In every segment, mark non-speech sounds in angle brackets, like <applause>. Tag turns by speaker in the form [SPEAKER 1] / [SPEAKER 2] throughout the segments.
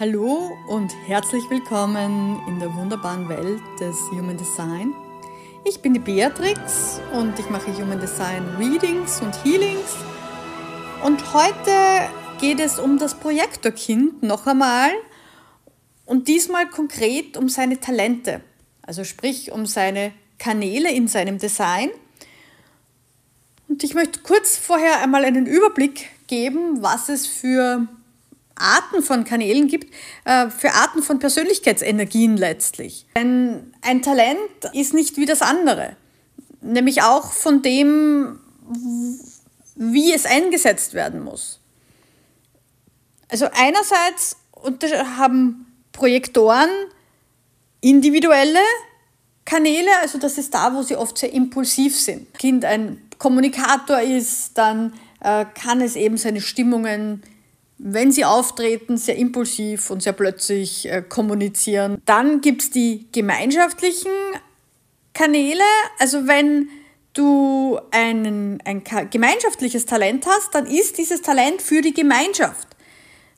[SPEAKER 1] Hallo und herzlich willkommen in der wunderbaren Welt des Human Design. Ich bin die Beatrix und ich mache Human Design Readings und Healings. Und heute geht es um das Projektorkind noch einmal und diesmal konkret um seine Talente, also sprich um seine Kanäle in seinem Design. Und ich möchte kurz vorher einmal einen Überblick geben, was es für Arten von Kanälen gibt, äh, für Arten von Persönlichkeitsenergien letztlich. Ein, ein Talent ist nicht wie das andere, nämlich auch von dem, wie es eingesetzt werden muss. Also einerseits haben Projektoren individuelle Kanäle, also das ist da, wo sie oft sehr impulsiv sind. Kind ein Kommunikator ist, dann äh, kann es eben seine Stimmungen wenn sie auftreten, sehr impulsiv und sehr plötzlich äh, kommunizieren. Dann gibt es die gemeinschaftlichen Kanäle. Also wenn du einen, ein gemeinschaftliches Talent hast, dann ist dieses Talent für die Gemeinschaft.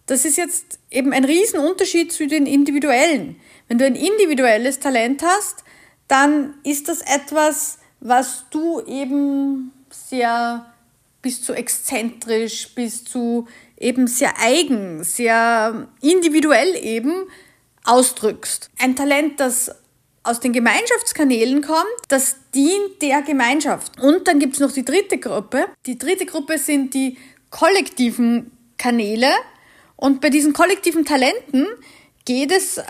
[SPEAKER 1] Das ist jetzt eben ein Riesenunterschied zu den individuellen. Wenn du ein individuelles Talent hast, dann ist das etwas, was du eben sehr bis zu exzentrisch, bis zu eben sehr eigen, sehr individuell eben ausdrückst. Ein Talent, das aus den Gemeinschaftskanälen kommt, das dient der Gemeinschaft. Und dann gibt es noch die dritte Gruppe. Die dritte Gruppe sind die kollektiven Kanäle. Und bei diesen kollektiven Talenten geht es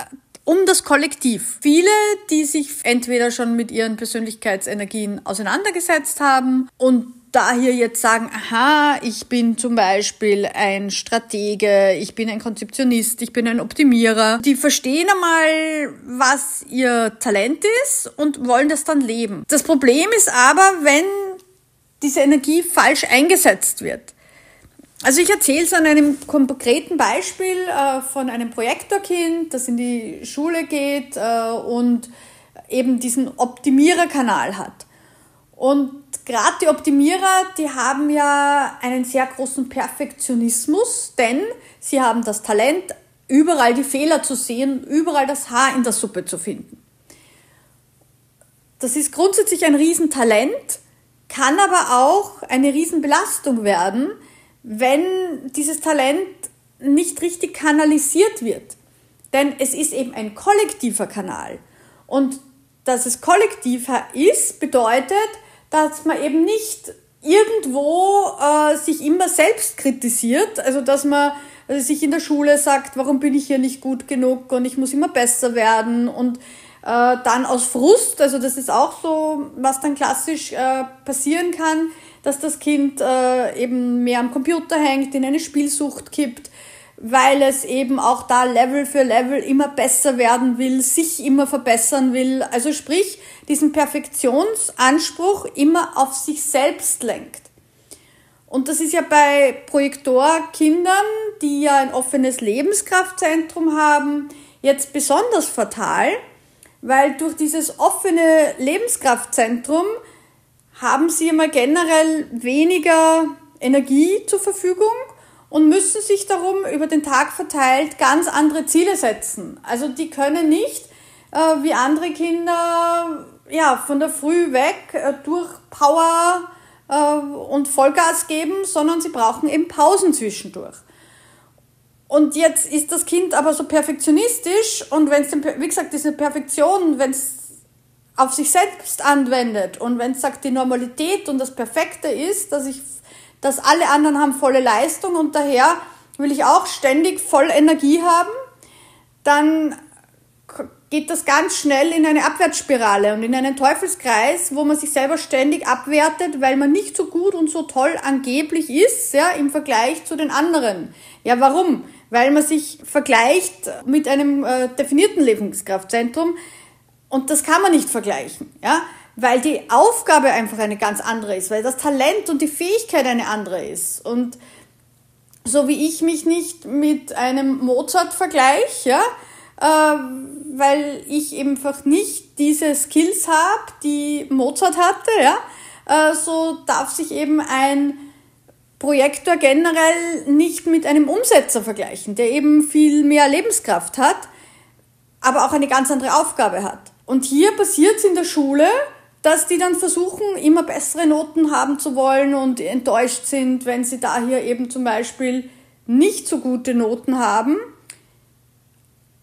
[SPEAKER 1] um das Kollektiv. Viele, die sich entweder schon mit ihren Persönlichkeitsenergien auseinandergesetzt haben und da hier jetzt sagen, aha, ich bin zum Beispiel ein Stratege, ich bin ein Konzeptionist, ich bin ein Optimierer, die verstehen einmal, was ihr Talent ist und wollen das dann leben. Das Problem ist aber, wenn diese Energie falsch eingesetzt wird. Also ich erzähle es an einem konkreten Beispiel äh, von einem Projektorkind, das in die Schule geht äh, und eben diesen Optimiererkanal hat. Und gerade die Optimierer, die haben ja einen sehr großen Perfektionismus, denn sie haben das Talent, überall die Fehler zu sehen, überall das Haar in der Suppe zu finden. Das ist grundsätzlich ein Riesentalent, kann aber auch eine Riesenbelastung werden, wenn dieses Talent nicht richtig kanalisiert wird. Denn es ist eben ein kollektiver Kanal. Und dass es kollektiver ist, bedeutet, dass man eben nicht irgendwo äh, sich immer selbst kritisiert, also dass man also sich in der Schule sagt, warum bin ich hier nicht gut genug und ich muss immer besser werden und äh, dann aus Frust, also das ist auch so, was dann klassisch äh, passieren kann, dass das Kind äh, eben mehr am Computer hängt, in eine Spielsucht kippt, weil es eben auch da Level für Level immer besser werden will, sich immer verbessern will. Also sprich, diesen Perfektionsanspruch immer auf sich selbst lenkt. Und das ist ja bei Projektorkindern, die ja ein offenes Lebenskraftzentrum haben, jetzt besonders fatal, weil durch dieses offene Lebenskraftzentrum haben sie immer generell weniger Energie zur Verfügung und müssen sich darum über den Tag verteilt ganz andere Ziele setzen. Also die können nicht äh, wie andere Kinder ja, von der Früh weg äh, durch Power äh, und Vollgas geben, sondern sie brauchen eben Pausen zwischendurch. Und jetzt ist das Kind aber so perfektionistisch und wenn es, wie gesagt, diese Perfektion, wenn es auf sich selbst anwendet und wenn es sagt, die Normalität und das Perfekte ist, dass ich dass alle anderen haben volle Leistung und daher will ich auch ständig voll Energie haben, dann geht das ganz schnell in eine Abwärtsspirale und in einen Teufelskreis, wo man sich selber ständig abwertet, weil man nicht so gut und so toll angeblich ist, ja, im Vergleich zu den anderen. Ja, warum? Weil man sich vergleicht mit einem äh, definierten Lebenskraftzentrum und das kann man nicht vergleichen, ja weil die Aufgabe einfach eine ganz andere ist, weil das Talent und die Fähigkeit eine andere ist. Und so wie ich mich nicht mit einem Mozart vergleiche, ja, äh, weil ich einfach nicht diese Skills habe, die Mozart hatte, ja, äh, so darf sich eben ein Projektor generell nicht mit einem Umsetzer vergleichen, der eben viel mehr Lebenskraft hat, aber auch eine ganz andere Aufgabe hat. Und hier passiert es in der Schule, dass die dann versuchen, immer bessere Noten haben zu wollen und enttäuscht sind, wenn sie da hier eben zum Beispiel nicht so gute Noten haben.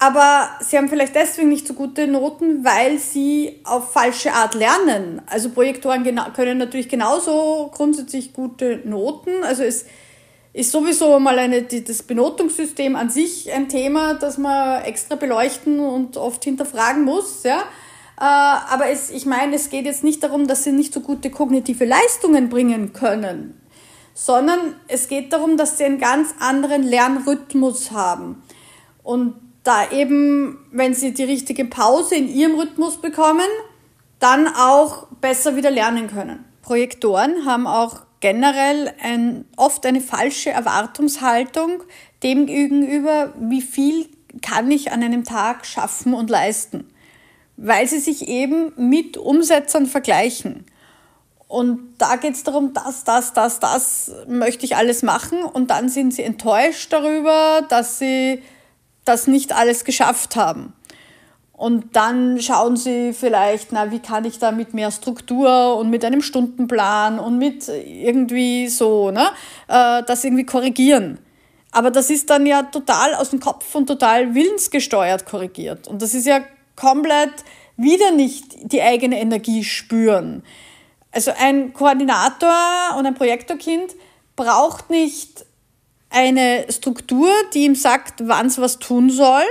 [SPEAKER 1] Aber sie haben vielleicht deswegen nicht so gute Noten, weil sie auf falsche Art lernen. Also Projektoren können natürlich genauso grundsätzlich gute Noten. Also es ist sowieso mal eine, das Benotungssystem an sich ein Thema, das man extra beleuchten und oft hinterfragen muss. Ja? Äh, aber es, ich meine, es geht jetzt nicht darum, dass sie nicht so gute kognitive Leistungen bringen können, sondern es geht darum, dass sie einen ganz anderen Lernrhythmus haben. Und da eben, wenn sie die richtige Pause in ihrem Rhythmus bekommen, dann auch besser wieder lernen können. Projektoren haben auch generell ein, oft eine falsche Erwartungshaltung dem gegenüber, wie viel kann ich an einem Tag schaffen und leisten, weil sie sich eben mit Umsetzern vergleichen. Und da geht es darum, das, das, das, das möchte ich alles machen. Und dann sind sie enttäuscht darüber, dass sie das nicht alles geschafft haben. Und dann schauen sie vielleicht, na, wie kann ich da mit mehr Struktur und mit einem Stundenplan und mit irgendwie so, ne, äh, das irgendwie korrigieren. Aber das ist dann ja total aus dem Kopf und total willensgesteuert korrigiert. Und das ist ja komplett wieder nicht die eigene Energie spüren. Also ein Koordinator und ein Projektorkind braucht nicht eine Struktur, die ihm sagt, wann es was tun soll,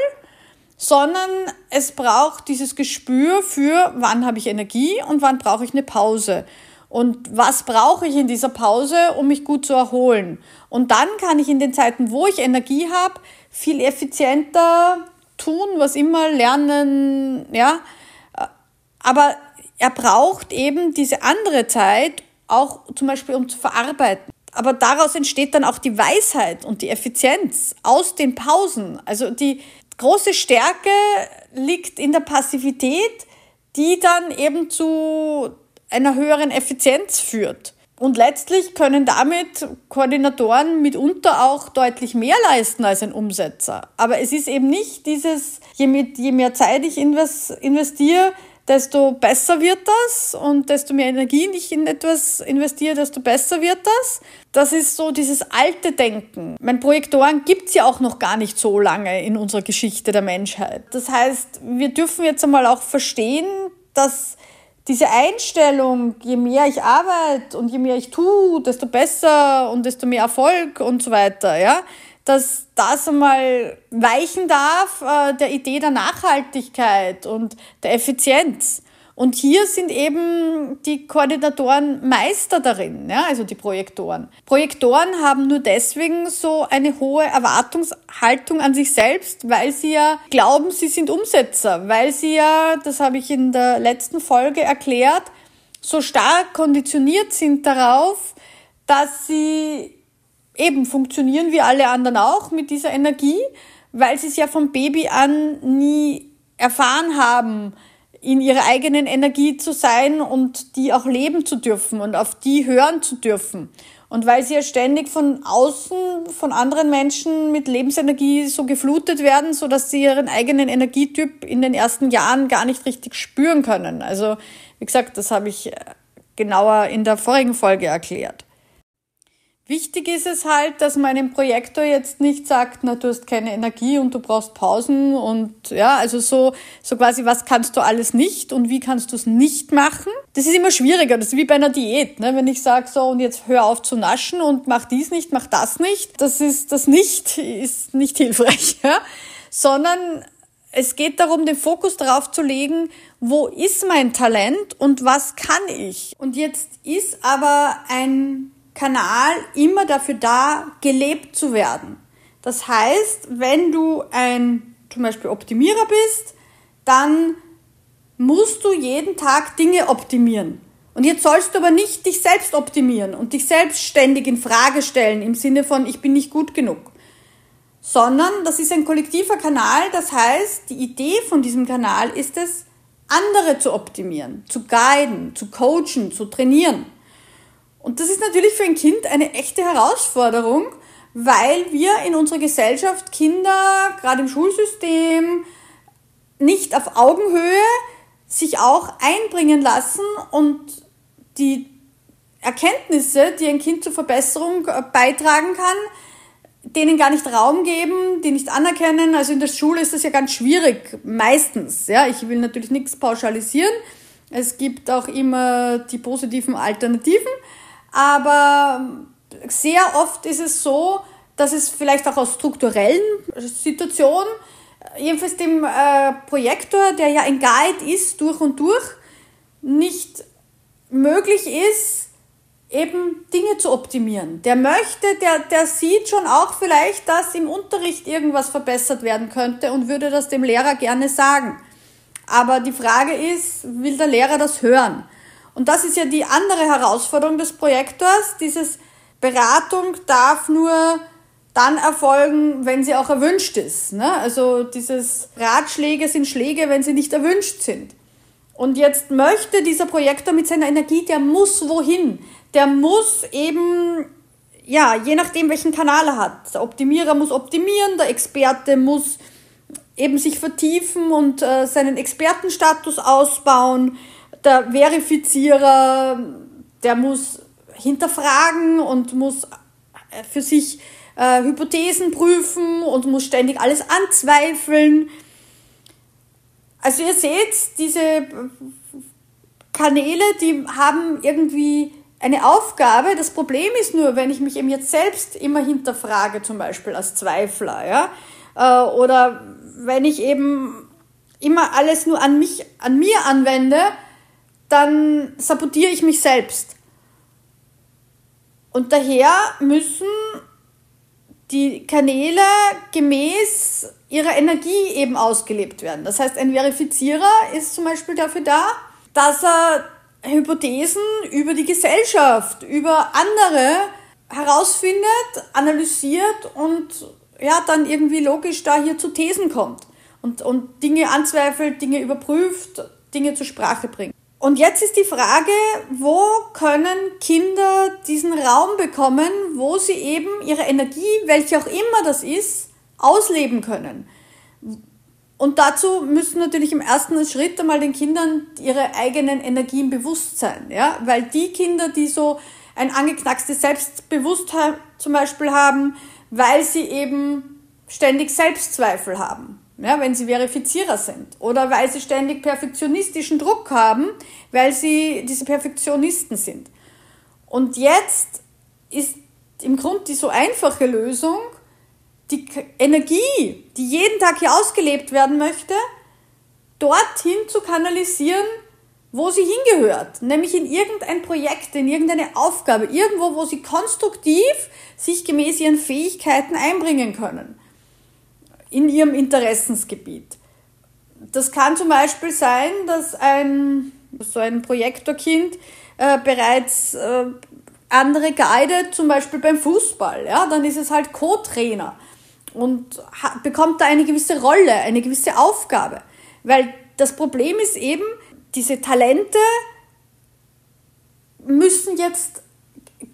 [SPEAKER 1] sondern es braucht dieses Gespür für, wann habe ich Energie und wann brauche ich eine Pause. Und was brauche ich in dieser Pause, um mich gut zu erholen? Und dann kann ich in den Zeiten, wo ich Energie habe, viel effizienter tun, was immer lernen, ja. Aber er braucht eben diese andere Zeit auch zum Beispiel, um zu verarbeiten aber daraus entsteht dann auch die Weisheit und die Effizienz aus den Pausen. Also die große Stärke liegt in der Passivität, die dann eben zu einer höheren Effizienz führt. Und letztlich können damit Koordinatoren mitunter auch deutlich mehr leisten als ein Umsetzer. Aber es ist eben nicht dieses, je, mit, je mehr Zeit ich investiere, desto besser wird das und desto mehr Energie ich in etwas investiere, desto besser wird das. Das ist so dieses alte Denken. Mein Projektoren gibt es ja auch noch gar nicht so lange in unserer Geschichte der Menschheit. Das heißt, wir dürfen jetzt einmal auch verstehen, dass diese Einstellung, je mehr ich arbeite und je mehr ich tue, desto besser und desto mehr Erfolg und so weiter, ja, dass das einmal weichen darf äh, der Idee der Nachhaltigkeit und der Effizienz. Und hier sind eben die Koordinatoren Meister darin, ja, also die Projektoren. Projektoren haben nur deswegen so eine hohe Erwartungshaltung an sich selbst, weil sie ja glauben, sie sind Umsetzer, weil sie ja, das habe ich in der letzten Folge erklärt, so stark konditioniert sind darauf, dass sie eben funktionieren wie alle anderen auch mit dieser Energie, weil sie es ja vom Baby an nie erfahren haben, in ihrer eigenen Energie zu sein und die auch leben zu dürfen und auf die hören zu dürfen. Und weil sie ja ständig von außen, von anderen Menschen mit Lebensenergie so geflutet werden, so dass sie ihren eigenen Energietyp in den ersten Jahren gar nicht richtig spüren können. Also, wie gesagt, das habe ich genauer in der vorigen Folge erklärt. Wichtig ist es halt, dass man einem Projektor jetzt nicht sagt, na, du hast keine Energie und du brauchst Pausen und ja, also so, so quasi, was kannst du alles nicht und wie kannst du es nicht machen? Das ist immer schwieriger. Das ist wie bei einer Diät, ne? Wenn ich sage, so, und jetzt hör auf zu naschen und mach dies nicht, mach das nicht. Das ist, das nicht, ist nicht hilfreich, <laughs> ja? Sondern es geht darum, den Fokus darauf zu legen, wo ist mein Talent und was kann ich? Und jetzt ist aber ein Kanal immer dafür da, gelebt zu werden. Das heißt, wenn du ein zum Beispiel Optimierer bist, dann musst du jeden Tag Dinge optimieren. Und jetzt sollst du aber nicht dich selbst optimieren und dich selbst ständig in Frage stellen im Sinne von ich bin nicht gut genug. Sondern das ist ein kollektiver Kanal, das heißt, die Idee von diesem Kanal ist es, andere zu optimieren, zu guiden, zu coachen, zu trainieren. Und das ist natürlich für ein Kind eine echte Herausforderung, weil wir in unserer Gesellschaft Kinder, gerade im Schulsystem, nicht auf Augenhöhe sich auch einbringen lassen und die Erkenntnisse, die ein Kind zur Verbesserung äh, beitragen kann, denen gar nicht Raum geben, die nicht anerkennen. Also in der Schule ist das ja ganz schwierig, meistens. Ja, ich will natürlich nichts pauschalisieren. Es gibt auch immer die positiven Alternativen, aber sehr oft ist es so, dass es vielleicht auch aus strukturellen Situationen, jedenfalls dem äh, Projektor, der ja ein Guide ist durch und durch, nicht möglich ist, eben Dinge zu optimieren. Der möchte, der, der sieht schon auch vielleicht, dass im Unterricht irgendwas verbessert werden könnte und würde das dem Lehrer gerne sagen. Aber die Frage ist, will der Lehrer das hören? Und das ist ja die andere Herausforderung des Projektors. Dieses Beratung darf nur dann erfolgen, wenn sie auch erwünscht ist. Ne? Also dieses Ratschläge sind Schläge, wenn sie nicht erwünscht sind. Und jetzt möchte dieser Projektor mit seiner Energie, der muss wohin der muss eben, ja, je nachdem, welchen Kanal er hat. Der Optimierer muss optimieren, der Experte muss eben sich vertiefen und äh, seinen Expertenstatus ausbauen. Der Verifizierer, der muss hinterfragen und muss äh, für sich äh, Hypothesen prüfen und muss ständig alles anzweifeln. Also ihr seht, diese Kanäle, die haben irgendwie eine Aufgabe. Das Problem ist nur, wenn ich mich eben jetzt selbst immer hinterfrage, zum Beispiel als Zweifler, ja, äh, oder wenn ich eben immer alles nur an mich, an mir anwende, dann sabotiere ich mich selbst. Und daher müssen die Kanäle gemäß ihrer Energie eben ausgelebt werden. Das heißt, ein Verifizierer ist zum Beispiel dafür da, dass er Hypothesen über die Gesellschaft, über andere herausfindet, analysiert und ja, dann irgendwie logisch da hier zu Thesen kommt und, und Dinge anzweifelt, Dinge überprüft, Dinge zur Sprache bringt. Und jetzt ist die Frage, wo können Kinder diesen Raum bekommen, wo sie eben ihre Energie, welche auch immer das ist, ausleben können. Und dazu müssen natürlich im ersten Schritt einmal den Kindern ihre eigenen Energien bewusst sein, ja, weil die Kinder, die so ein angeknackstes Selbstbewusstsein zum Beispiel haben, weil sie eben ständig Selbstzweifel haben, ja, wenn sie Verifizierer sind, oder weil sie ständig perfektionistischen Druck haben, weil sie diese Perfektionisten sind. Und jetzt ist im Grunde die so einfache Lösung, die Energie, die jeden Tag hier ausgelebt werden möchte, dorthin zu kanalisieren, wo sie hingehört, nämlich in irgendein Projekt, in irgendeine Aufgabe, irgendwo, wo sie konstruktiv sich gemäß ihren Fähigkeiten einbringen können, in ihrem Interessensgebiet. Das kann zum Beispiel sein, dass ein, so ein Projektorkind äh, bereits äh, andere guidet, zum Beispiel beim Fußball, ja, dann ist es halt Co-Trainer und bekommt da eine gewisse Rolle, eine gewisse Aufgabe. Weil das Problem ist eben, diese Talente müssen jetzt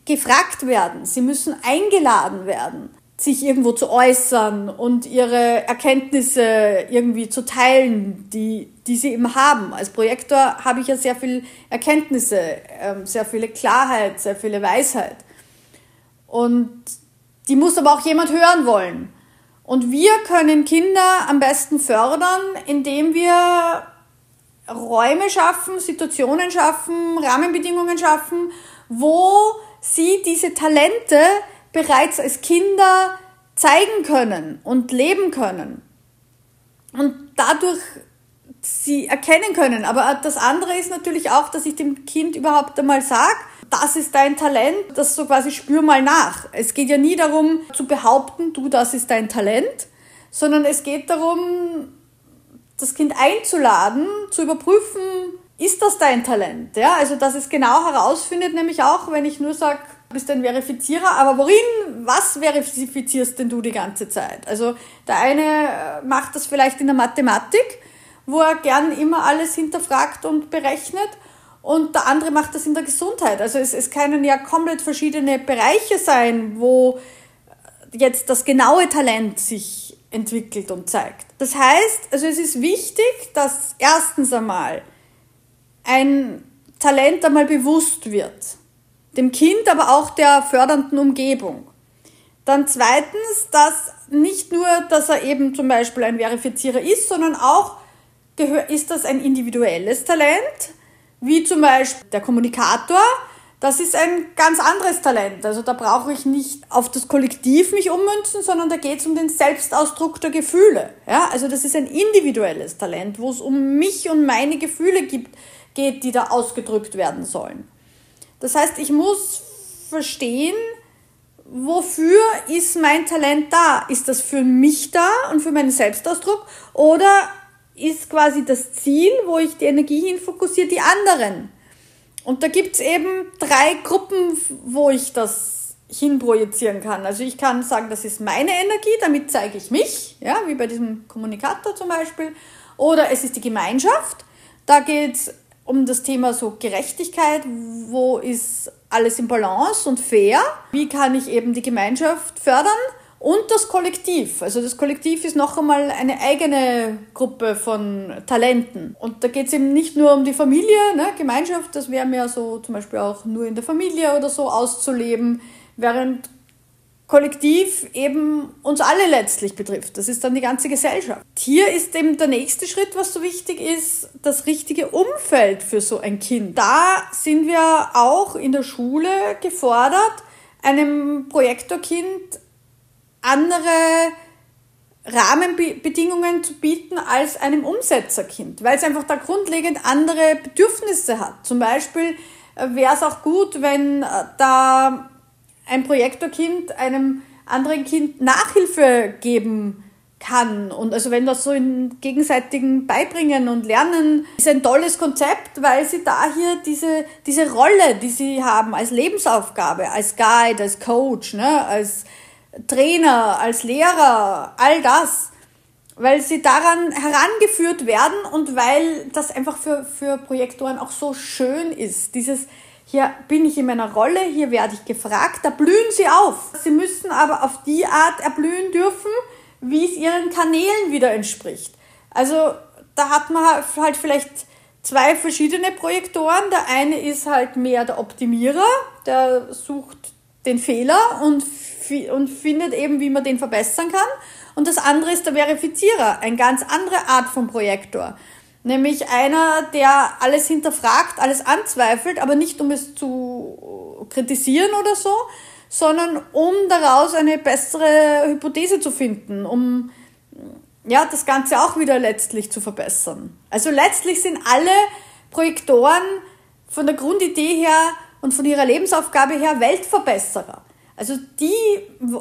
[SPEAKER 1] gefragt werden, sie müssen eingeladen werden, sich irgendwo zu äußern und ihre Erkenntnisse irgendwie zu teilen, die, die sie eben haben. Als Projektor habe ich ja sehr viele Erkenntnisse, ähm, sehr viele Klarheit, sehr viele Weisheit. Und die muss aber auch jemand hören wollen. Und wir können Kinder am besten fördern, indem wir Räume schaffen, Situationen schaffen, Rahmenbedingungen schaffen, wo sie diese Talente bereits als Kinder zeigen können und leben können. Und dadurch sie erkennen können. Aber das andere ist natürlich auch, dass ich dem Kind überhaupt einmal sage, das ist dein Talent, das so quasi spür mal nach. Es geht ja nie darum zu behaupten, du, das ist dein Talent, sondern es geht darum, das Kind einzuladen, zu überprüfen, ist das dein Talent? Ja, also dass es genau herausfindet, nämlich auch, wenn ich nur sage, bist ein Verifizierer, aber worin, was verifizierst denn du die ganze Zeit? Also der eine äh, macht das vielleicht in der Mathematik, wo er gern immer alles hinterfragt und berechnet und der andere macht das in der Gesundheit. Also es, es können ja komplett verschiedene Bereiche sein, wo jetzt das genaue Talent sich entwickelt und zeigt. Das heißt, also es ist wichtig, dass erstens einmal ein Talent einmal bewusst wird, dem Kind, aber auch der fördernden Umgebung. Dann zweitens, dass nicht nur, dass er eben zum Beispiel ein Verifizierer ist, sondern auch ist das ein individuelles Talent, wie zum Beispiel der Kommunikator. Das ist ein ganz anderes Talent. Also da brauche ich nicht auf das Kollektiv mich ummünzen, sondern da geht es um den Selbstausdruck der Gefühle. Ja, also das ist ein individuelles Talent, wo es um mich und meine Gefühle gibt, geht, die da ausgedrückt werden sollen. Das heißt, ich muss verstehen, wofür ist mein Talent da? Ist das für mich da und für meinen Selbstausdruck oder ist quasi das Ziel, wo ich die Energie hin fokussiere, die anderen? Und da gibt's eben drei Gruppen, wo ich das hinprojizieren kann. Also ich kann sagen, das ist meine Energie, damit zeige ich mich, ja, wie bei diesem Kommunikator zum Beispiel. Oder es ist die Gemeinschaft. Da geht's um das Thema so Gerechtigkeit, wo ist alles im Balance und fair, wie kann ich eben die Gemeinschaft fördern und das Kollektiv. Also das Kollektiv ist noch einmal eine eigene Gruppe von Talenten. Und da geht es eben nicht nur um die Familie, ne? Gemeinschaft, das wäre mehr so zum Beispiel auch nur in der Familie oder so auszuleben, während Kollektiv eben uns alle letztlich betrifft. Das ist dann die ganze Gesellschaft. Hier ist eben der nächste Schritt, was so wichtig ist, das richtige Umfeld für so ein Kind. Da sind wir auch in der Schule gefordert, einem Projektorkind andere Rahmenbedingungen zu bieten als einem Umsetzerkind, weil es einfach da grundlegend andere Bedürfnisse hat. Zum Beispiel äh, wäre es auch gut, wenn äh, da ein Projektorkind einem anderen Kind Nachhilfe geben kann. Und also wenn das so in gegenseitigen Beibringen und Lernen ist ein tolles Konzept, weil sie da hier diese, diese Rolle, die sie haben als Lebensaufgabe, als Guide, als Coach, ne, als Trainer, als Lehrer, all das, weil sie daran herangeführt werden und weil das einfach für, für Projektoren auch so schön ist. Dieses, hier bin ich in meiner Rolle, hier werde ich gefragt, da blühen sie auf. Sie müssen aber auf die Art erblühen dürfen, wie es ihren Kanälen wieder entspricht. Also da hat man halt vielleicht zwei verschiedene Projektoren. Der eine ist halt mehr der Optimierer, der sucht den Fehler und, und findet eben, wie man den verbessern kann. Und das andere ist der Verifizierer, eine ganz andere Art von Projektor. Nämlich einer, der alles hinterfragt, alles anzweifelt, aber nicht um es zu kritisieren oder so, sondern um daraus eine bessere Hypothese zu finden, um ja, das Ganze auch wieder letztlich zu verbessern. Also letztlich sind alle Projektoren von der Grundidee her und von ihrer Lebensaufgabe her Weltverbesserer. Also die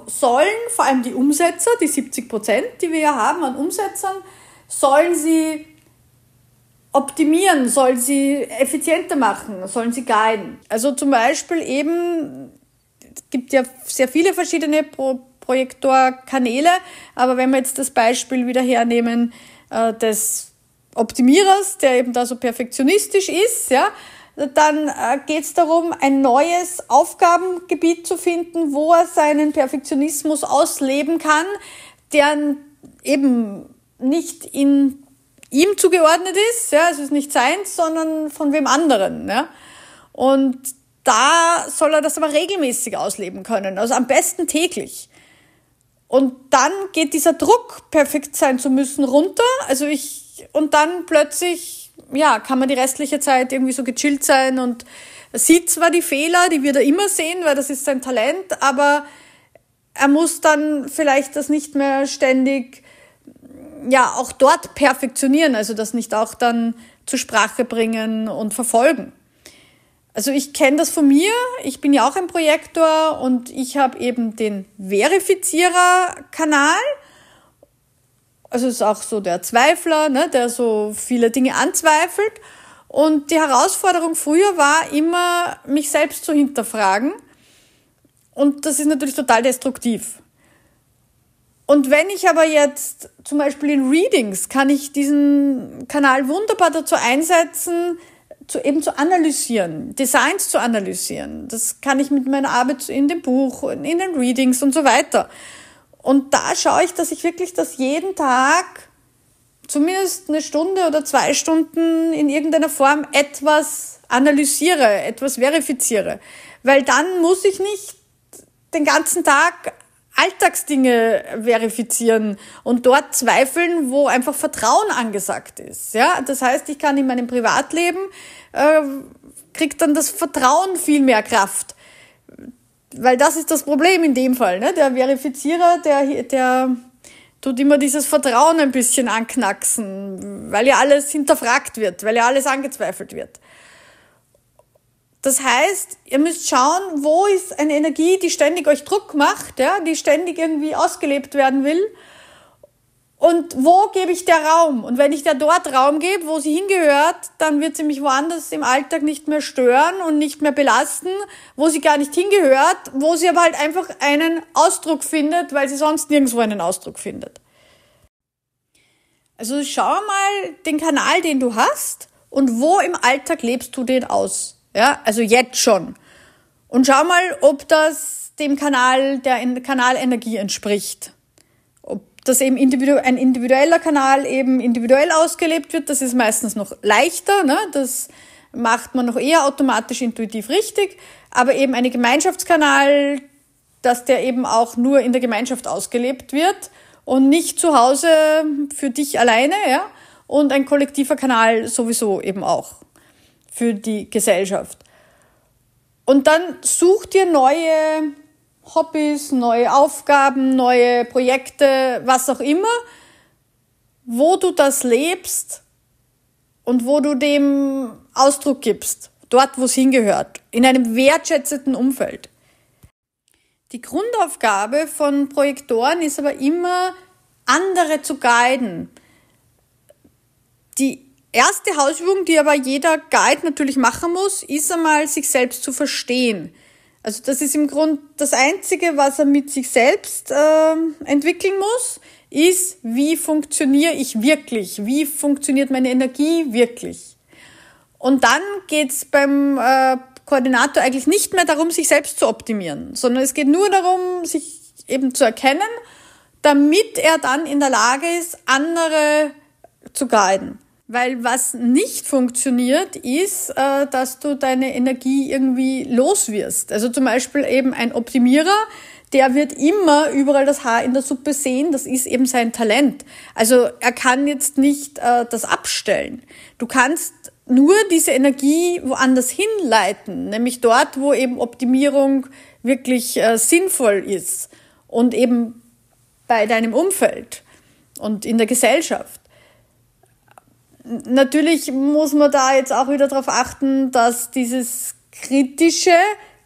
[SPEAKER 1] sollen, vor allem die Umsetzer, die 70 Prozent, die wir ja haben an Umsetzern, sollen sie optimieren, soll sie effizienter machen, sollen sie guiden. Also zum Beispiel eben, es gibt ja sehr viele verschiedene Pro Projektorkanäle, aber wenn wir jetzt das Beispiel wieder hernehmen äh, des Optimierers, der eben da so perfektionistisch ist, ja, dann äh, geht es darum, ein neues Aufgabengebiet zu finden, wo er seinen Perfektionismus ausleben kann, der eben nicht in ihm zugeordnet ist, ja, es ist nicht seins, sondern von wem anderen, ja. Und da soll er das aber regelmäßig ausleben können, also am besten täglich. Und dann geht dieser Druck, perfekt sein zu müssen, runter. Also ich, und dann plötzlich, ja, kann man die restliche Zeit irgendwie so gechillt sein und sieht zwar die Fehler, die wird er immer sehen, weil das ist sein Talent, aber er muss dann vielleicht das nicht mehr ständig ja auch dort perfektionieren, also das nicht auch dann zur Sprache bringen und verfolgen. Also ich kenne das von mir, ich bin ja auch ein Projektor und ich habe eben den Verifizierer-Kanal. Also ist auch so der Zweifler, ne, der so viele Dinge anzweifelt. Und die Herausforderung früher war immer, mich selbst zu hinterfragen. Und das ist natürlich total destruktiv. Und wenn ich aber jetzt zum Beispiel in Readings kann ich diesen Kanal wunderbar dazu einsetzen, zu, eben zu analysieren, Designs zu analysieren. Das kann ich mit meiner Arbeit in dem Buch, in den Readings und so weiter. Und da schaue ich, dass ich wirklich das jeden Tag zumindest eine Stunde oder zwei Stunden in irgendeiner Form etwas analysiere, etwas verifiziere. Weil dann muss ich nicht den ganzen Tag Alltagsdinge verifizieren und dort zweifeln, wo einfach Vertrauen angesagt ist. Ja, das heißt, ich kann in meinem Privatleben äh, kriegt dann das Vertrauen viel mehr Kraft, weil das ist das Problem in dem Fall. Ne? Der Verifizierer, der der tut immer dieses Vertrauen ein bisschen anknacksen, weil ja alles hinterfragt wird, weil ja alles angezweifelt wird. Das heißt, ihr müsst schauen, wo ist eine Energie, die ständig euch Druck macht, ja, die ständig irgendwie ausgelebt werden will. Und wo gebe ich der Raum? Und wenn ich der dort Raum gebe, wo sie hingehört, dann wird sie mich woanders im Alltag nicht mehr stören und nicht mehr belasten, wo sie gar nicht hingehört, wo sie aber halt einfach einen Ausdruck findet, weil sie sonst nirgendwo einen Ausdruck findet. Also schau mal den Kanal, den du hast und wo im Alltag lebst du den aus. Ja, also jetzt schon. Und schau mal, ob das dem Kanal, der Kanalenergie entspricht. Ob das eben individu ein individueller Kanal eben individuell ausgelebt wird, das ist meistens noch leichter, ne? das macht man noch eher automatisch intuitiv richtig, aber eben ein Gemeinschaftskanal, dass der eben auch nur in der Gemeinschaft ausgelebt wird und nicht zu Hause für dich alleine, ja, und ein kollektiver Kanal sowieso eben auch für die Gesellschaft. Und dann such dir neue Hobbys, neue Aufgaben, neue Projekte, was auch immer, wo du das lebst und wo du dem Ausdruck gibst, dort, wo es hingehört, in einem wertschätzenden Umfeld. Die Grundaufgabe von Projektoren ist aber immer, andere zu guiden. Die erste Hausübung, die aber jeder Guide natürlich machen muss, ist einmal, sich selbst zu verstehen. Also das ist im Grunde das Einzige, was er mit sich selbst äh, entwickeln muss, ist, wie funktioniere ich wirklich? Wie funktioniert meine Energie wirklich? Und dann geht's beim äh, Koordinator eigentlich nicht mehr darum, sich selbst zu optimieren, sondern es geht nur darum, sich eben zu erkennen, damit er dann in der Lage ist, andere zu guiden. Weil was nicht funktioniert, ist, äh, dass du deine Energie irgendwie los wirst. Also zum Beispiel eben ein Optimierer, der wird immer überall das Haar in der Suppe sehen. Das ist eben sein Talent. Also er kann jetzt nicht äh, das abstellen. Du kannst nur diese Energie woanders hinleiten, nämlich dort, wo eben Optimierung wirklich äh, sinnvoll ist und eben bei deinem Umfeld und in der Gesellschaft. Natürlich muss man da jetzt auch wieder darauf achten, dass dieses kritische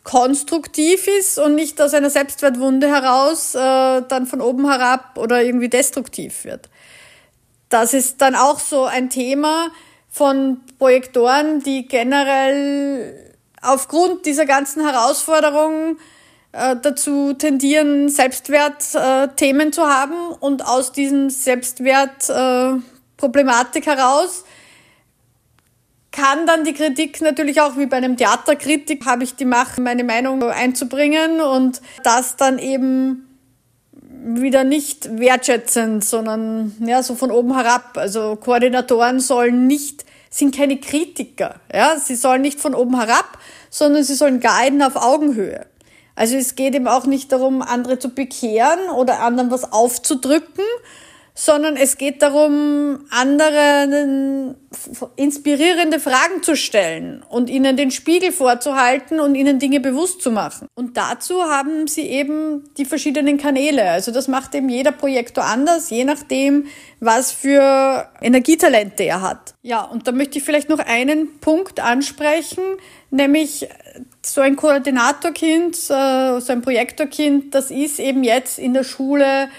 [SPEAKER 1] konstruktiv ist und nicht aus einer Selbstwertwunde heraus äh, dann von oben herab oder irgendwie destruktiv wird. Das ist dann auch so ein Thema von Projektoren, die generell aufgrund dieser ganzen Herausforderungen äh, dazu tendieren, Selbstwertthemen äh, zu haben und aus diesem Selbstwert äh, Problematik heraus kann dann die Kritik natürlich auch wie bei einem Theaterkritik habe ich die Macht, meine Meinung einzubringen und das dann eben wieder nicht wertschätzend, sondern ja, so von oben herab. Also Koordinatoren sollen nicht, sind keine Kritiker, ja, sie sollen nicht von oben herab, sondern sie sollen guiden auf Augenhöhe. Also es geht eben auch nicht darum, andere zu bekehren oder anderen was aufzudrücken, sondern es geht darum, anderen inspirierende Fragen zu stellen und ihnen den Spiegel vorzuhalten und ihnen Dinge bewusst zu machen. Und dazu haben sie eben die verschiedenen Kanäle. Also das macht eben jeder Projektor anders, je nachdem, was für Energietalente er hat. Ja, und da möchte ich vielleicht noch einen Punkt ansprechen, nämlich so ein Koordinatorkind, äh, so ein Projektorkind, das ist eben jetzt in der Schule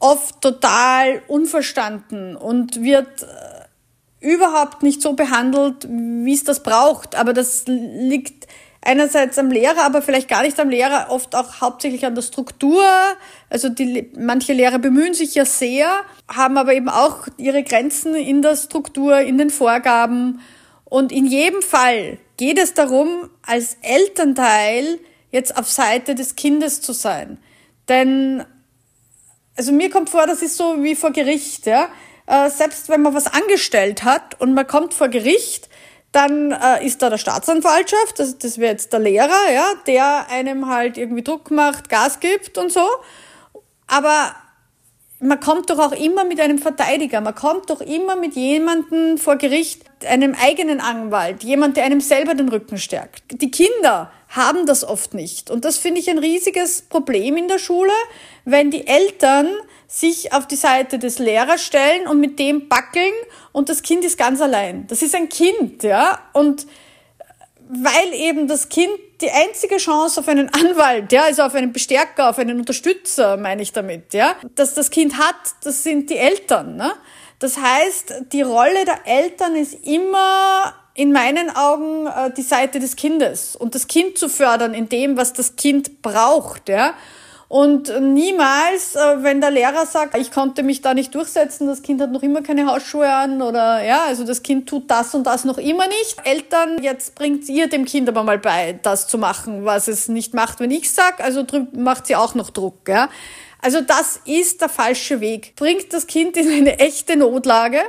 [SPEAKER 1] oft total unverstanden und wird äh, überhaupt nicht so behandelt, wie es das braucht. Aber das liegt einerseits am Lehrer, aber vielleicht gar nicht am Lehrer, oft auch hauptsächlich an der Struktur. Also die, manche Lehrer bemühen sich ja sehr, haben aber eben auch ihre Grenzen in der Struktur, in den Vorgaben. Und in jedem Fall geht es darum, als Elternteil jetzt auf Seite des Kindes zu sein. Denn, also mir kommt vor, das ist so wie vor Gericht, ja. Äh, selbst wenn man was angestellt hat und man kommt vor Gericht, dann äh, ist da der Staatsanwaltschaft, das, das wäre jetzt der Lehrer, ja, der einem halt irgendwie Druck macht, Gas gibt und so. Aber man kommt doch auch immer mit einem Verteidiger, man kommt doch immer mit jemandem vor Gericht, einem eigenen Anwalt, jemand, der einem selber den Rücken stärkt. Die Kinder haben das oft nicht. Und das finde ich ein riesiges Problem in der Schule, wenn die Eltern sich auf die Seite des Lehrers stellen und mit dem backeln und das Kind ist ganz allein. Das ist ein Kind, ja, und weil eben das Kind die einzige Chance auf einen <laughs> Anwalt, ja, also auf einen Bestärker, auf einen Unterstützer, meine ich damit, ja, dass das Kind hat, das sind die Eltern. Ne? Das heißt, die Rolle der Eltern ist immer in meinen Augen äh, die Seite des Kindes und das Kind zu fördern in dem, was das Kind braucht, ja. Und niemals, äh, wenn der Lehrer sagt, ich konnte mich da nicht durchsetzen, das Kind hat noch immer keine Hausschuhe an oder ja, also das Kind tut das und das noch immer nicht. Eltern, jetzt bringt ihr dem Kind aber mal bei, das zu machen, was es nicht macht, wenn ich sag, also macht sie auch noch Druck, ja. Also das ist der falsche Weg. Bringt das Kind in eine echte Notlage.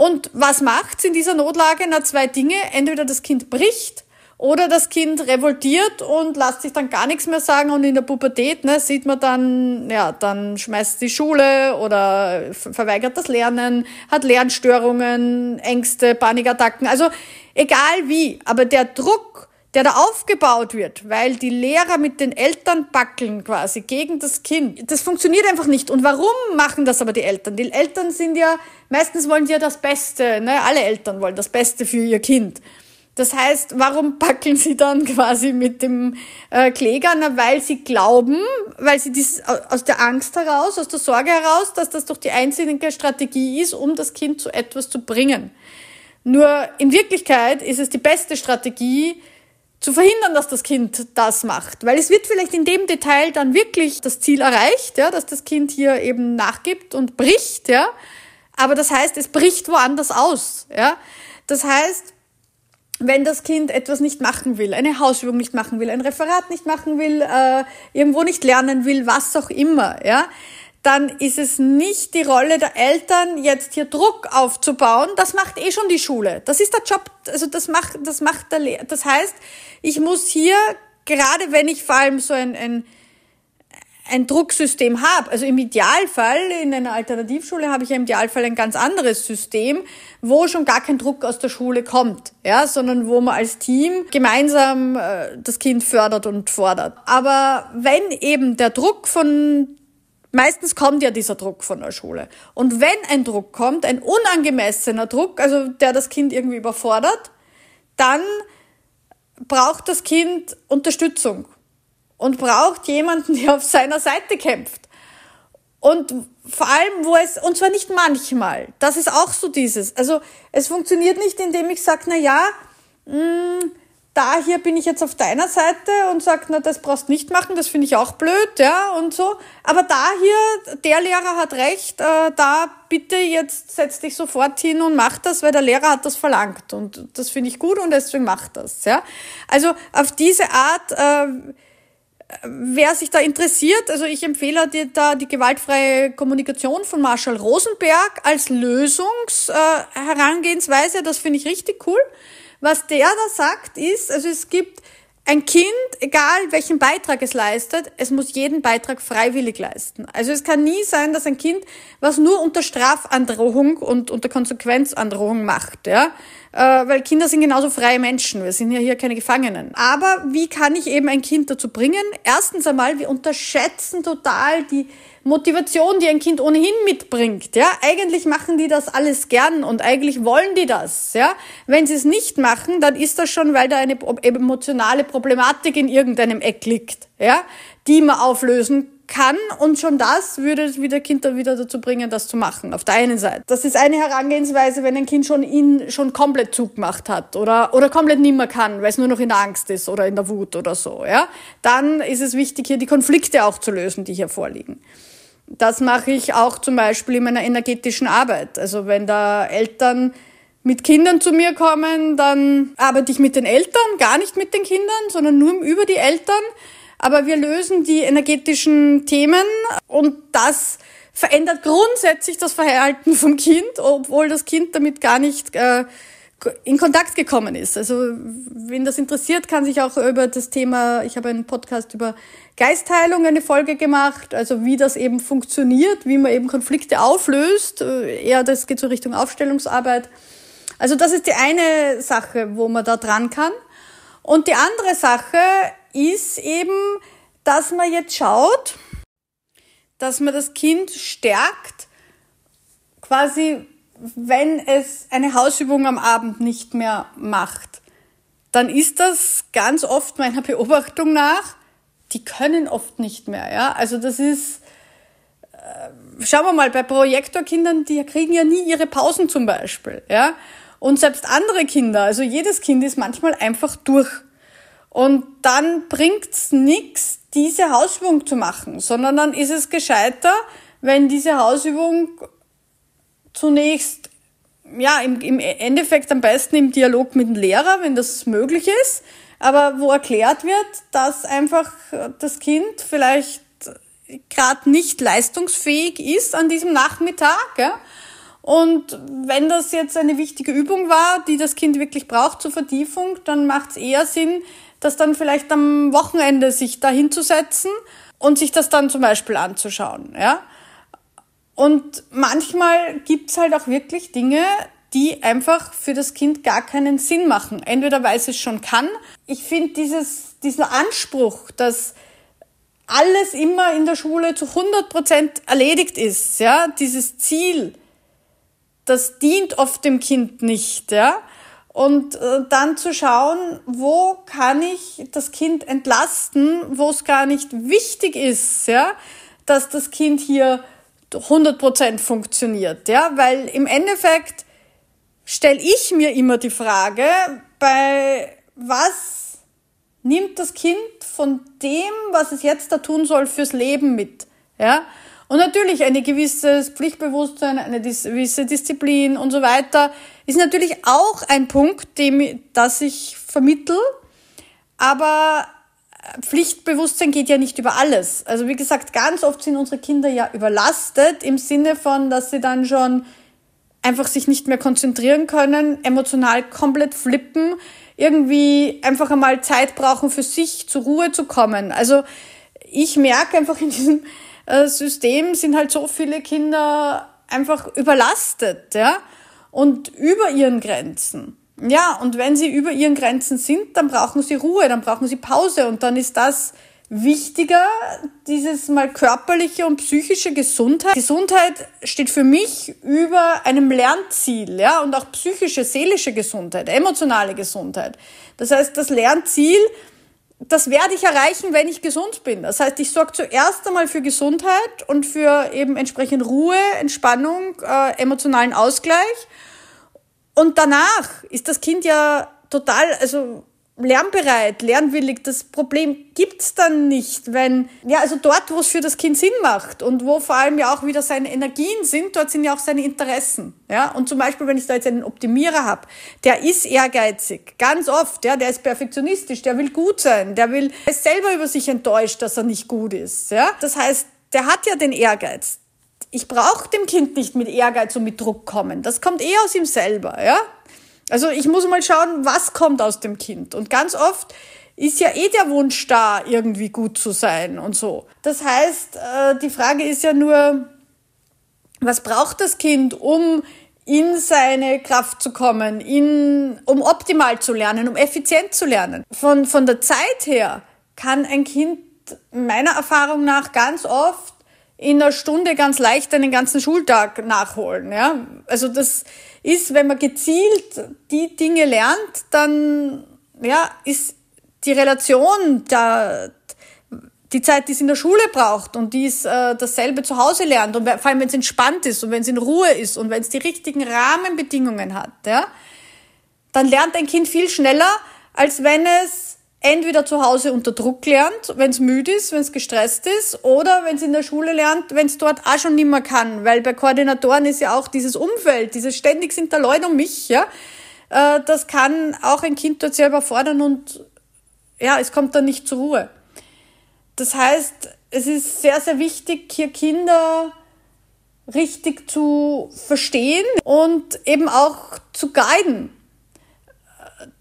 [SPEAKER 1] Und was macht's in dieser Notlage? Na, zwei Dinge. Entweder das Kind bricht oder das Kind revoltiert und lässt sich dann gar nichts mehr sagen und in der Pubertät ne, sieht man dann, ja, dann schmeißt die Schule oder verweigert das Lernen, hat Lernstörungen, Ängste, Panikattacken. Also egal wie, aber der Druck, der da aufgebaut wird, weil die Lehrer mit den Eltern backeln quasi gegen das Kind. Das funktioniert einfach nicht. Und warum machen das aber die Eltern? Die Eltern sind ja, meistens wollen die ja das Beste, ne? Alle Eltern wollen das Beste für ihr Kind. Das heißt, warum packeln sie dann <laughs> quasi mit dem äh, Kläger? Na, weil sie glauben, weil sie dies aus der Angst heraus, aus der Sorge heraus, dass das doch die einzige Strategie ist, um das Kind zu etwas zu bringen. Nur in Wirklichkeit ist es die beste Strategie, zu verhindern, dass das Kind das macht. Weil es wird vielleicht in dem Detail dann wirklich das Ziel erreicht, ja, dass das Kind hier eben nachgibt und bricht, ja. Aber das heißt, es bricht woanders aus, ja. Das heißt, wenn das Kind etwas nicht machen will, eine Hausübung nicht machen will, ein Referat nicht machen will, äh, irgendwo nicht lernen will, was auch immer, ja, dann ist es nicht die Rolle der Eltern, jetzt hier Druck aufzubauen. Das macht eh schon die Schule. Das ist der Job, also das macht, das macht der Lehrer. Das heißt, ich muss hier, gerade wenn ich vor allem so ein, ein ein Drucksystem habe. Also im Idealfall, in einer Alternativschule habe ich im Idealfall ein ganz anderes System, wo schon gar kein Druck aus der Schule kommt, ja, sondern wo man als Team gemeinsam äh, das Kind fördert und fordert. Aber wenn eben der Druck von Meistens kommt ja dieser Druck von der Schule. Und wenn ein Druck kommt, ein unangemessener Druck, also der das Kind irgendwie überfordert, dann braucht das Kind Unterstützung und braucht jemanden, <laughs> der auf seiner Seite kämpft. Und vor allem, wo es, und zwar nicht manchmal, das ist auch so dieses, also es funktioniert nicht, indem ich sage, na ja, mh, hm, da hier bin ich jetzt auf deiner Seite und sag, na, das brauchst nicht machen, das finde ich auch blöd, ja, und so. Aber da hier, der Lehrer hat recht, äh, da bitte jetzt setz dich sofort hin und mach das, weil der Lehrer hat das verlangt. Und das finde ich gut und deswegen mach das, ja. Also auf diese Art, äh, wer sich da interessiert, also ich empfehle dir da die gewaltfreie Kommunikation von Marshall Rosenberg als Lösungsherangehensweise. Äh, das finde ich richtig cool. Was der da sagt ist, also es gibt ein Kind, egal welchen Beitrag es leistet, es muss jeden Beitrag freiwillig leisten. Also es kann nie sein, dass ein Kind, was nur unter Strafandrohung und unter Konsequenzandrohung macht, ja, weil Kinder sind genauso freie Menschen. Wir sind ja hier keine Gefangenen. Aber wie kann ich eben ein Kind dazu bringen? Erstens einmal, wir unterschätzen total die Motivation, die ein Kind ohnehin mitbringt, ja, eigentlich machen die das alles gern und eigentlich wollen die das, ja. Wenn sie es nicht machen, dann ist das schon, weil da eine emotionale Problematik in irgendeinem Eck liegt, ja, die man auflösen kann und schon das würde wieder Kinder wieder dazu bringen, das zu machen. Auf der einen Seite. Das ist eine Herangehensweise, wenn ein Kind schon ihn schon komplett zugemacht hat oder, oder komplett nimmer kann, weil es nur noch in der Angst ist oder in der Wut oder so, ja. Dann ist es wichtig, hier die Konflikte auch zu lösen, die hier vorliegen. Das mache ich auch zum Beispiel in meiner energetischen Arbeit. Also wenn da Eltern mit Kindern zu mir kommen, dann arbeite ich mit den Eltern, gar nicht mit den Kindern, sondern nur über die Eltern. Aber wir lösen die energetischen Themen und das verändert grundsätzlich das Verhalten vom Kind, obwohl das Kind damit gar nicht äh, in Kontakt gekommen ist. Also wen das interessiert, kann sich auch über das Thema, ich habe einen Podcast über Geistheilung eine Folge gemacht, also wie das eben funktioniert, wie man eben Konflikte auflöst. Äh, eher das geht so Richtung Aufstellungsarbeit. Also das ist die eine Sache, wo man da dran kann. Und die andere Sache ist eben, dass man jetzt schaut, dass man das Kind stärkt, quasi wenn es eine Hausübung am Abend nicht mehr macht, dann ist das ganz oft meiner <laughs> Beobachtung nach, die können oft nicht mehr, ja. Also das ist, äh, schauen wir mal, bei Projektorkindern, die kriegen ja nie ihre Pausen zum Beispiel, ja. Und selbst andere Kinder, also jedes Kind ist manchmal einfach durch. Und dann bringt's nix, diese Hausübung zu machen, sondern dann ist es gescheiter, wenn diese Hausübung zunächst, ja, im, im Endeffekt am besten im Dialog mit dem Lehrer, wenn das möglich ist, aber wo erklärt wird, dass einfach das Kind vielleicht gerade nicht leistungsfähig ist an diesem Nachmittag. Ja? Und wenn das jetzt eine wichtige Übung war, die das Kind wirklich braucht zur Vertiefung, dann macht es eher Sinn, das dann vielleicht am Wochenende sich da hinzusetzen und sich das dann zum Beispiel anzuschauen. Ja? Und manchmal gibt's halt auch wirklich Dinge, die einfach für das Kind gar keinen Sinn machen. Entweder weil es es schon kann. Ich finde dieses, dieser Anspruch, dass alles immer in der Schule zu 100 Prozent erledigt ist, ja, dieses Ziel, das dient oft dem Kind nicht, ja. Und äh, dann zu schauen, wo kann ich das Kind entlasten, wo es gar nicht wichtig ist, ja, dass das Kind hier 100% funktioniert, ja, weil im Endeffekt stelle ich mir immer die Frage, bei was nimmt das Kind von dem, was es jetzt da tun soll, fürs Leben mit, ja? Und natürlich ein gewisses Pflichtbewusstsein, eine gewisse Disziplin und so weiter ist natürlich auch ein Punkt, dem, das ich vermittel. Aber Pflichtbewusstsein geht ja nicht über alles. Also wie gesagt, ganz oft sind unsere Kinder ja überlastet im Sinne von, dass sie dann schon einfach sich nicht mehr konzentrieren können, emotional komplett flippen, irgendwie einfach einmal Zeit brauchen für sich zur Ruhe zu kommen. Also ich merke einfach in diesem System sind halt so viele Kinder einfach überlastet, ja, und über ihren Grenzen. Ja, und wenn sie über ihren Grenzen sind, dann brauchen sie Ruhe, dann brauchen sie Pause und dann ist das wichtiger, dieses mal körperliche und psychische Gesundheit. Gesundheit steht für mich über einem Lernziel, ja, und auch psychische, seelische Gesundheit, emotionale Gesundheit. Das heißt, das Lernziel, das werde ich erreichen, wenn ich gesund bin. Das heißt, ich sorge zuerst einmal für Gesundheit und für eben entsprechend Ruhe, Entspannung, äh, emotionalen Ausgleich. Und danach ist das Kind ja total, also lernbereit, lernwillig. Das Problem gibt's dann nicht, wenn, ja, also dort, wo es für das Kind Sinn macht und wo vor allem ja auch wieder seine Energien sind, dort sind ja auch seine Interessen. Ja, und zum Beispiel, wenn ich da jetzt einen Optimierer habe, der ist ehrgeizig, ganz oft, ja, der ist perfektionistisch, der will gut sein, der will, der ist selber über sich enttäuscht, dass er nicht gut ist. Ja, das heißt, der hat ja den Ehrgeiz ich brauche dem Kind nicht mit Ehrgeiz und mit Druck kommen. Das kommt eh aus ihm selber, ja. Also ich muss mal schauen, was kommt aus dem Kind. Und ganz oft ist ja eh der Wunsch da, irgendwie gut zu sein und so. Das heißt, äh, die Frage ist ja nur, was braucht das Kind, um in seine Kraft zu kommen, in, um optimal zu lernen, um effizient zu lernen. Von, von der Zeit her kann ein Kind meiner Erfahrung nach ganz oft in einer Stunde ganz leicht einen ganzen Schultag nachholen. Ja? Also das ist, wenn man gezielt die Dinge lernt, dann ja, ist die Relation da, die Zeit, die es in der Schule braucht und die es äh, dasselbe zu Hause lernt und vor allem wenn es entspannt ist und wenn es in Ruhe ist und wenn es die richtigen Rahmenbedingungen hat, ja, dann lernt ein Kind viel schneller, als wenn es entweder zu Hause unter Druck lernt, wenn es müde ist, wenn es gestresst ist, oder wenn es in der Schule lernt, wenn es dort auch schon nicht mehr kann. Weil bei Koordinatoren ist ja auch dieses Umfeld, dieses ständig sind da Leute um mich, ja. Äh, das kann auch ein Kind dort selber fordern und ja, es kommt dann nicht zur Ruhe. Das heißt, es ist sehr, sehr wichtig, hier Kinder richtig zu verstehen und eben auch zu guiden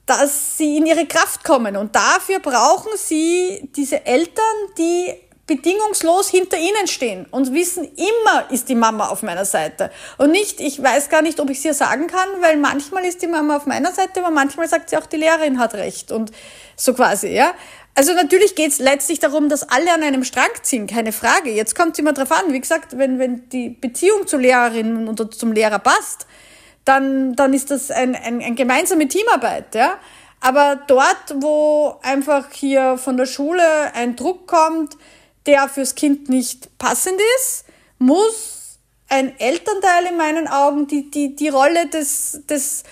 [SPEAKER 1] dass sie in ihre Kraft kommen. Und dafür brauchen sie diese Eltern, die bedingungslos hinter ihnen stehen und wissen, immer ist die Mama auf meiner Seite. Und nicht, ich weiß gar nicht, ob ich es ihr sagen kann, weil manchmal ist die Mama auf meiner Seite, aber manchmal sagt sie auch, die Lehrerin hat recht. Und so quasi, ja. Also natürlich geht es letztlich darum, dass alle an einem Strang ziehen, keine Frage. Jetzt kommt es immer drauf an, wie gesagt, wenn, wenn die Beziehung zur Lehrerin und zum Lehrer passt, dann, dann ist das ein, ein, ein gemeinsame Teamarbeit, ja. Aber dort, wo einfach hier von der Schule ein Druck kommt, der fürs Kind nicht passend ist, muss ein Elternteil in meinen Augen die, die, die Rolle des, des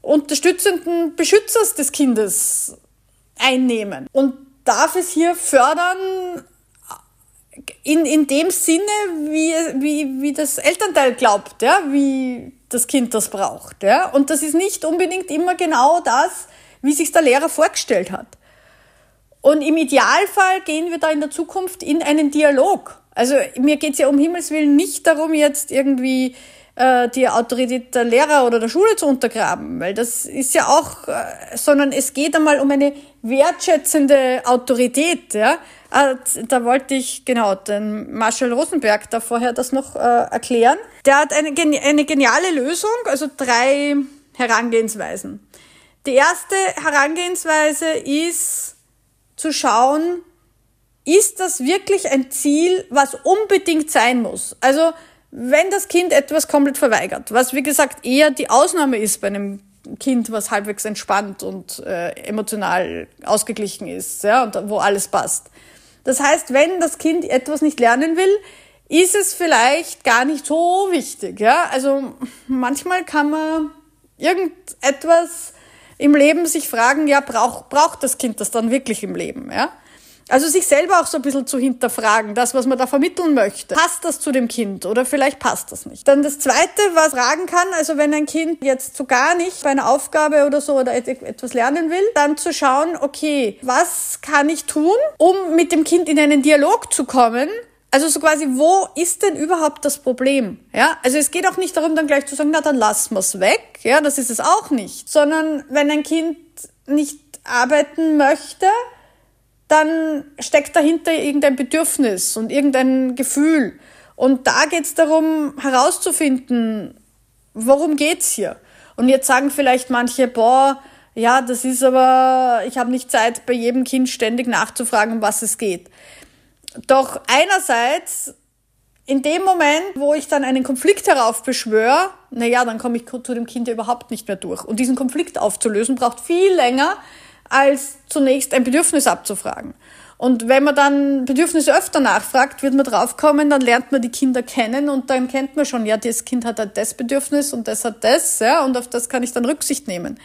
[SPEAKER 1] unterstützenden Beschützers des Kindes einnehmen und darf es hier fördern in, in dem Sinne, wie, wie, wie das Elternteil glaubt, ja, wie das Kind das braucht. Ja? Und das ist nicht unbedingt immer genau das, wie sich der Lehrer vorgestellt hat. Und im Idealfall gehen wir da in der Zukunft in einen Dialog. Also mir geht es ja um Himmels Willen nicht darum, jetzt irgendwie äh, die Autorität der Lehrer oder der Schule zu untergraben, weil das ist ja auch, äh, sondern es geht einmal um eine wertschätzende Autorität. Ja? Äh, da wollte ich genau den Marshall Rosenberg da vorher das noch äh, erklären. Der hat eine, eine geniale Lösung, also drei Herangehensweisen. Die erste Herangehensweise ist zu schauen, ist das wirklich ein Ziel, was unbedingt sein muss? Also, wenn das Kind etwas komplett verweigert, was wie gesagt eher die Ausnahme ist bei einem Kind, was halbwegs entspannt und äh, emotional ausgeglichen ist, ja, und wo alles passt. Das heißt, wenn das Kind etwas nicht lernen will, ist es vielleicht gar nicht so wichtig, ja. Also manchmal kann man irgendetwas im Leben sich fragen, ja, braucht, braucht das Kind das dann wirklich im Leben, ja? Also sich selber auch so ein bisschen zu hinterfragen, das, was man da vermitteln möchte. Passt das zu dem Kind oder vielleicht passt das nicht? Dann das Zweite, was fragen kann, also wenn ein Kind jetzt so gar nicht bei einer Aufgabe oder so oder etwas lernen will, dann zu schauen, okay, was kann ich tun, um mit dem Kind in einen Dialog zu kommen, also so quasi, wo ist denn überhaupt das Problem? Ja, also es geht auch nicht darum, dann gleich zu sagen, na dann lassen wir es weg. Ja, das ist es auch nicht. Sondern wenn ein Kind nicht arbeiten möchte, dann steckt dahinter irgendein Bedürfnis und irgendein Gefühl. Und da geht es darum, herauszufinden, worum geht's hier? Und jetzt sagen vielleicht manche, boah, ja, das ist aber, ich habe nicht Zeit, bei jedem Kind ständig nachzufragen, um was es geht. Doch einerseits, in dem Moment, wo ich dann einen Konflikt heraufbeschwöre, naja, dann komme ich zu dem Kind ja überhaupt nicht mehr durch. Und diesen Konflikt aufzulösen, braucht viel länger, als zunächst ein Bedürfnis abzufragen. Und wenn man dann Bedürfnisse öfter nachfragt, wird man draufkommen, dann lernt man die Kinder kennen und dann kennt man schon, ja, das Kind hat halt das Bedürfnis und das hat das, ja, und auf das kann ich dann Rücksicht nehmen.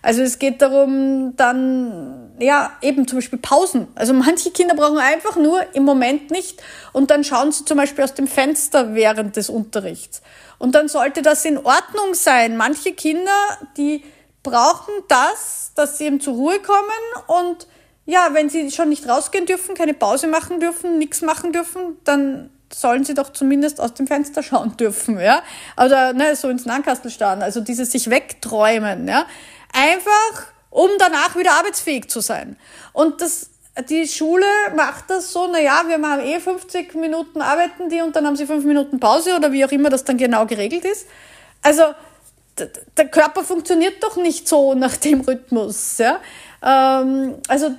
[SPEAKER 1] Also es geht darum, dann, ja, eben zum Beispiel Pausen. Also manche Kinder brauchen einfach nur im Moment nicht und dann schauen sie zum Beispiel aus dem Fenster während des Unterrichts. Und dann sollte das in Ordnung sein. Manche Kinder, die brauchen das, dass sie eben zur Ruhe kommen und ja, wenn sie schon nicht rausgehen dürfen, keine Pause machen dürfen, nichts machen dürfen, dann sollen sie doch zumindest aus dem Fenster schauen dürfen, ja? Oder ne, so ins Nankastel starren, also dieses sich wegträumen, ja? Einfach, um danach wieder arbeitsfähig zu sein. Und das, die Schule macht das so, na ja, wir machen eh 50 Minuten arbeiten die und dann haben sie fünf Minuten Pause oder wie auch immer das dann genau geregelt ist. Also, der Körper funktioniert doch nicht so nach dem Rhythmus. Ja? Ähm, also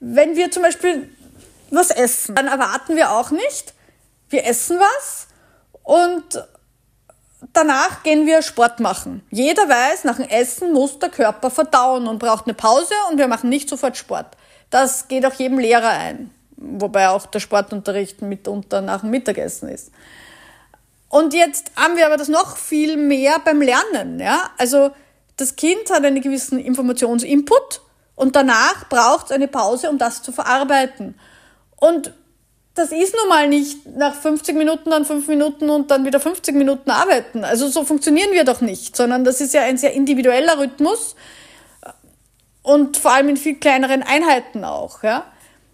[SPEAKER 1] wenn wir zum Beispiel was essen, dann erwarten wir auch nicht, wir essen was und danach gehen wir Sport machen. Jeder weiß, nach dem Essen muss der Körper verdauen und braucht eine Pause und wir machen nicht sofort Sport. Das geht auch jedem Lehrer ein, wobei auch der Sportunterricht mitunter nach dem Mittagessen ist. Und jetzt haben wir aber das noch viel mehr beim Lernen. Ja? Also das Kind hat einen gewissen Informationsinput Und danach braucht es eine Pause, um das zu verarbeiten. Und das ist nun mal nicht nach 50 Minuten dann 5 Minuten und dann wieder 50 Minuten arbeiten. Also so funktionieren wir doch nicht, sondern das ist ja ein sehr individueller Rhythmus und vor allem in viel kleineren Einheiten auch. Ja?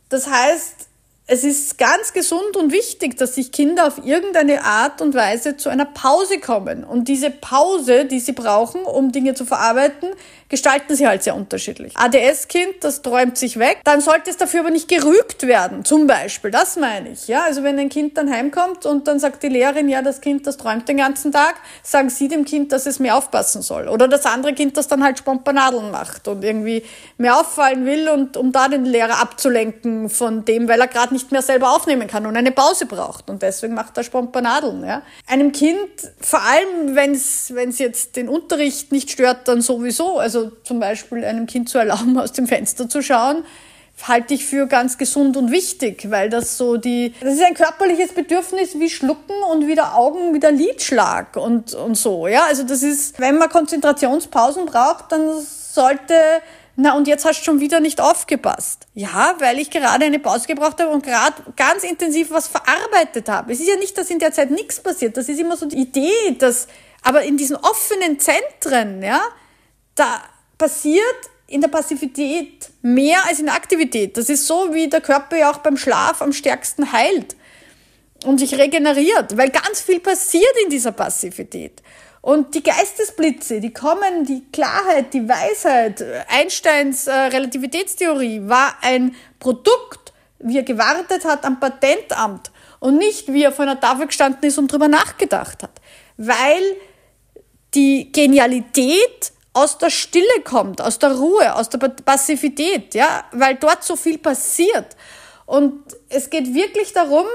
[SPEAKER 1] Das heißt, es ist ganz gesund und wichtig, dass sich Kinder auf irgendeine Art und Weise zu einer Pause kommen. Und diese Pause, die sie brauchen, um Dinge zu verarbeiten, gestalten sie halt sehr unterschiedlich. ADS-Kind, das träumt sich weg, dann sollte es dafür aber nicht gerügt werden, zum Beispiel. Das meine ich. Ja, also wenn ein Kind dann heimkommt und dann sagt die Lehrerin, ja, das Kind, das träumt den ganzen Tag, sagen sie dem Kind, dass es mehr aufpassen soll. Oder das andere Kind, das dann halt Spompanadeln macht und irgendwie mehr auffallen will und um da den Lehrer abzulenken von dem, weil er gerade nicht mehr selber aufnehmen kann und eine Pause braucht. Und deswegen macht er Spompanadeln. Ja. Einem Kind, vor allem wenn es jetzt den Unterricht nicht stört, dann sowieso. Also zum Beispiel einem Kind zu erlauben, <laughs> aus dem Fenster zu schauen, halte ich für ganz gesund und wichtig, weil das so die, das ist ein körperliches Bedürfnis wie Schlucken und wieder Augen, wieder Lidschlag und, und so, ja. Also das ist, wenn man Konzentrationspausen braucht, dann sollte, na und jetzt hast du schon wieder nicht aufgepasst. Ja, weil ich gerade eine Pause gebraucht habe und gerade ganz intensiv was verarbeitet habe. Es ist ja nicht, dass in der Zeit nichts passiert. Das ist immer so die Idee, dass, aber in diesen offenen Zentren, ja, da passiert in der Passivität mehr als in der Aktivität. Das ist so, wie der Körper ja auch beim Schlaf am stärksten heilt und sich regeneriert, weil ganz viel passiert in dieser Passivität. Und die Geistesblitze, die kommen, die Klarheit, die Weisheit, Einsteins äh, Relativitätstheorie war ein Produkt, wie er gewartet hat am Patentamt und nicht wie er vor einer Tafel gestanden ist und drüber nachgedacht hat. Weil die Genialität aus der Stille kommt, aus der Ruhe, aus der Passivität, ja, weil dort so viel passiert. Und es geht wirklich darum,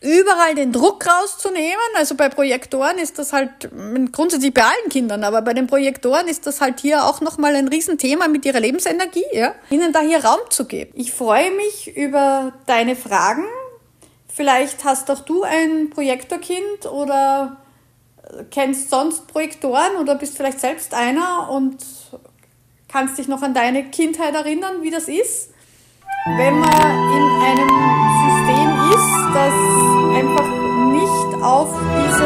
[SPEAKER 1] überall den Druck rauszunehmen. Also bei Projektoren ist das halt grundsätzlich bei allen Kindern, aber bei den Projektoren ist das halt hier auch nochmal ein Riesenthema mit ihrer Lebensenergie, ja? ihnen da hier Raum zu geben. Ich freue mich über deine Fragen. Vielleicht hast auch du ein Projektorkind oder kennst sonst Projektoren oder bist vielleicht selbst einer und kannst dich noch an deine Kindheit erinnern, wie das ist, wenn man in einem auf diese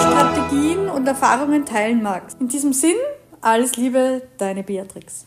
[SPEAKER 1] Strategien und Erfahrungen teilen magst. In diesem Sinn, alles Liebe, deine Beatrix.